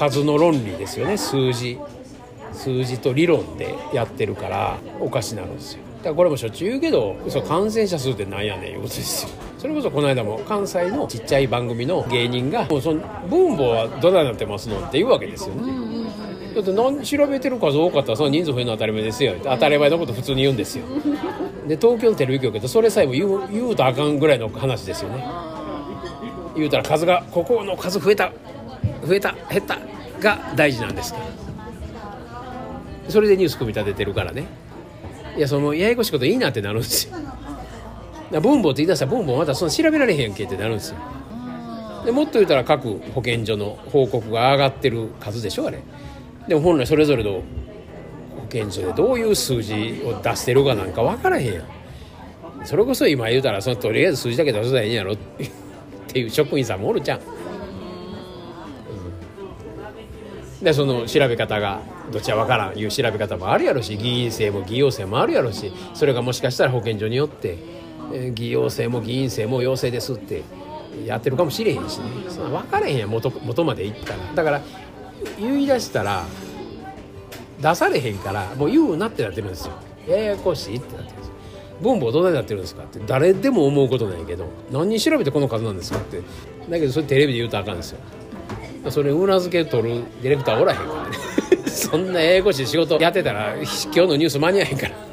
数の論理ですよね。数字。数字と理論でやってるからおかしなるんですよ。だからこれもしょっちゅう言うけどそ感染者数ってなんやねんいうことですよ。それこそこの間も関西のちっちゃい番組の芸人が「もうその分母はどないなってますの?」って言うわけですよね、だって何調べてる数多かったらその人数増えるの当たり前ですよ。当たり前のこと普通に言うんですよ。で東京のテレビ局ってそれさえも言う言うとあかんぐらいの話ですよね。言うたら数がここの数増えた。増えた。減った。が大事なんですか？らそれでニュース組み立ててるからね。いやそのややこしいこといいなってなるんですよ。分母って言い出したら分母またその調べられへんけってなるんですよ。でもっと言うたら各保健所の報告が上がってる数でしょあれ。でも本来それぞれの保健所でどういう数字を出してるかなんか分からへんやん。それこそ今言うたらそのとりあえず数字だけ出せたらいいんやろっていう職員さんもおるじゃん、でその調べ方がどっちは分からんいう調べ方もあるやろし議員制も議用制もあるやろしそれがもしかしたら保健所によって、え、議用制も議員制も要請ですってやってるかもしれへんしね。そんな分からへんや元元までいったら。だから言い出したら出されへんからもう言うなってなってるんですよ。ややこしいってなってるんですよ。分母どないなってるんですかって誰でも思うことないけど何に調べてこの数なんですかって。だけどそれテレビで言うとあかんですよ。それ裏付け取るディレクターおらへんからね。そんなややこしい仕事やってたら今日のニュース間に合えへんから。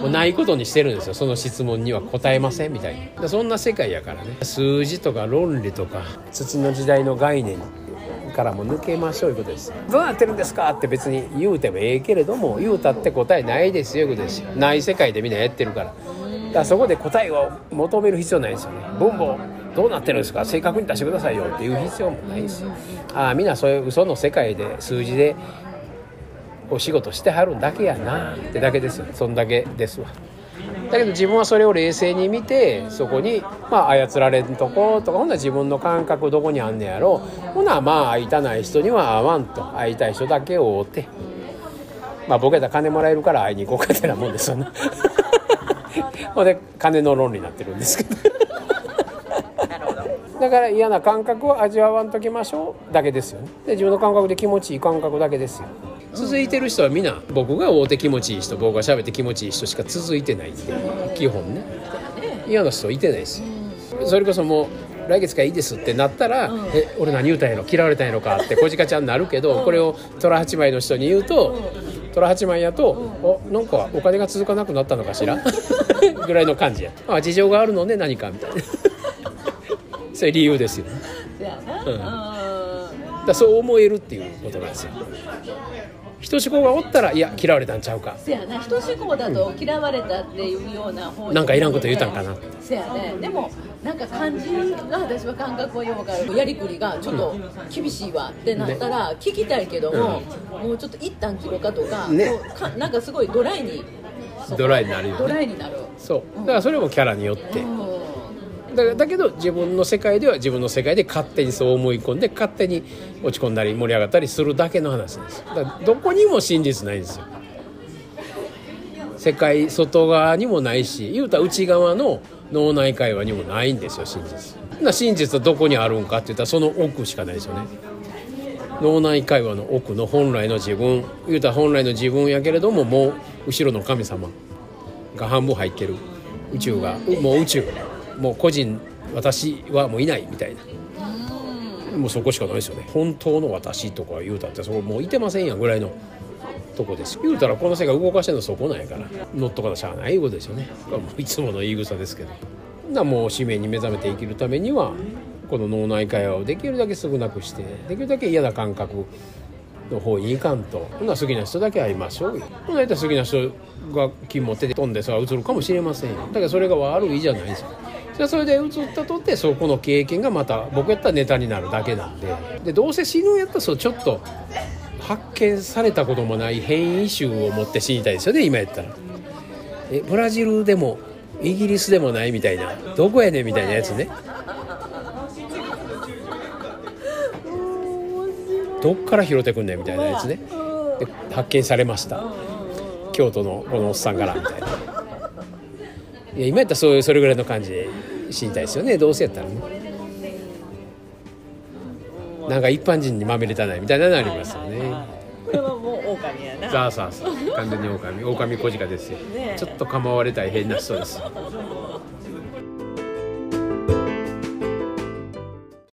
もうないことにしてるんですよ。その質問には答えませんみたいなそんな世界やからね。数字とか論理とか土の時代の概念からも抜けましょういうことです。どうなってるんですかって別に言うてもええけれども言うたって答えないですよいうことですよ。ない世界でみんなやってるから。だからそこで答えを求める必要ないですよね。分母どうなってるんですか？正確に出してくださいよっていう必要もないし。ああみんなそういう嘘の世界で数字でお仕事してはるんだけやなってだけです。よそんだけですわ。だけど自分はそれを冷静に見てそこにまあ操られんとことかほんなら自分の感覚どこにあんねやろ。ほなまあ会いたない人には会わんと。会いたい人だけを追って。まあボケた金もらえるから会いに行こうかってなもんですよねほんで金の論理になってるんですけど。だから嫌な感覚を味わわんときましょうだけですよね。で自分の感覚で気持ちいい感覚だけですよ。続いてる人は皆僕が会うて気持ちいい人僕が喋って気持ちいい人しか続いてないんで基本ね。嫌な人いてないですよ。それこそもう来月からいいですってなったら「え俺何言うたんやろ？嫌われたんやろか」って小鹿ちゃんになるけどこれを虎八枚の人に言うと虎八枚やと「おなんかお金が続かなくなったのかしら?」ぐらいの感じや。あ事情があるのね何かみたいなそういう理由ですよね、うん、だそう思えるっていうことなんですよ。人志向がおったらいや嫌われたんちゃうか。せやな。人志向だと嫌われたっていうような方なんかいらんこと言うたんかな。せやね。でもなんか感じが私は感覚をようかるやりくりがちょっと厳しいわってなったら聞きたいけども、もうちょっと一旦切ろうかとか,、ね、かなんかすごいドライにドライになるよ、ね、ドライになる。そう。だからそれもキャラによって、うんだだけど自分の世界では自分の世界で勝手にそう思い込んで勝手に落ち込んだり盛り上がったりするだけの話です。だからどこにも真実ないんですよ。世界外側にもないし言うたら内側の脳内会話にもないんですよ真実。な真実はどこにあるんかって言ったらその奥しかないですよね。脳内会話の奥の本来の自分。言うたら本来の自分やけれどももう後ろの神様が半分入ってる。宇宙がもう宇宙。もう個人私はもういないみたいな。もうそこしかないですよね。本当の私とか言うたってそこもういてませんやんぐらいのとこです。言うたらこの世界動かしてるのそこなんやから。乗っとかなしゃあないいうことですよね。もういつもの言い草ですけど。なもう使命に目覚めて生きるためにはこの脳内会話をできるだけ少なくしてできるだけ嫌な感覚の方に行かんと。ほな好きな人だけ会いましょうよ。ほなやったら好きな人が金持って飛んでそれは映るかもしれませんよ。だからそれが悪いじゃないですよでそれで移ったとってそこの経験がまた僕やったらネタになるだけなんで。でどうせ死ぬんやったらそうちょっと発見されたこともない変異種を持って死にたいですよね今やったら。えブラジルでもイギリスでもないみたいな。どこやねんみたいなやつね。どっから拾ってくんねんみたいなやつね。で発見されました。京都のこのおっさんからみたいないや今やったらそういうそれぐらいの感じで死にたいですよね。どうせやったらね。なんか一般人にまみれたないみたいなのありますよね、はいはいはいこれはもう狼やな。さあさあさあ完全に狼。狼小鹿ですよ、ねえ。ちょっと構われたい変な人です